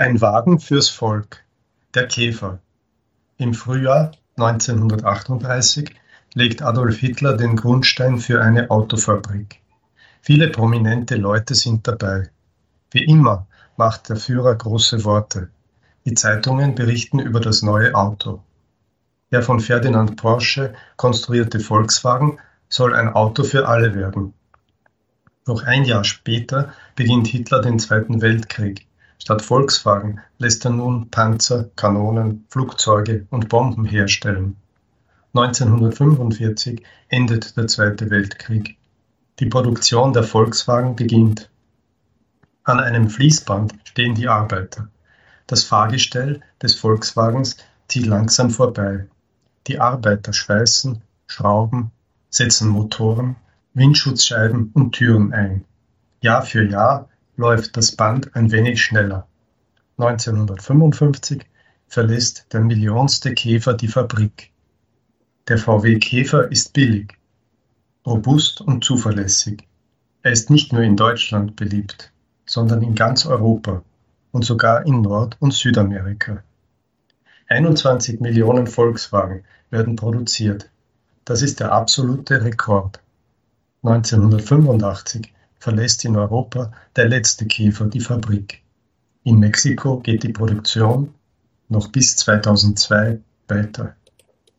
Ein Wagen fürs Volk, der Käfer. Im Frühjahr 1938 legt Adolf Hitler den Grundstein für eine Autofabrik. Viele prominente Leute sind dabei. Wie immer macht der Führer große Worte. Die Zeitungen berichten über das neue Auto. Der von Ferdinand Porsche konstruierte Volkswagen soll ein Auto für alle werden. Noch ein Jahr später beginnt Hitler den Zweiten Weltkrieg. Statt Volkswagen lässt er nun Panzer, Kanonen, Flugzeuge und Bomben herstellen. 1945 endet der Zweite Weltkrieg. Die Produktion der Volkswagen beginnt. An einem Fließband stehen die Arbeiter. Das Fahrgestell des Volkswagens zieht langsam vorbei. Die Arbeiter schweißen, schrauben, setzen Motoren, Windschutzscheiben und Türen ein. Jahr für Jahr läuft das Band ein wenig schneller. 1955 verlässt der millionste Käfer die Fabrik. Der VW Käfer ist billig, robust und zuverlässig. Er ist nicht nur in Deutschland beliebt, sondern in ganz Europa und sogar in Nord- und Südamerika. 21 Millionen Volkswagen werden produziert. Das ist der absolute Rekord. 1985 verlässt in Europa der letzte Käfer die Fabrik. In Mexiko geht die Produktion noch bis 2002 weiter.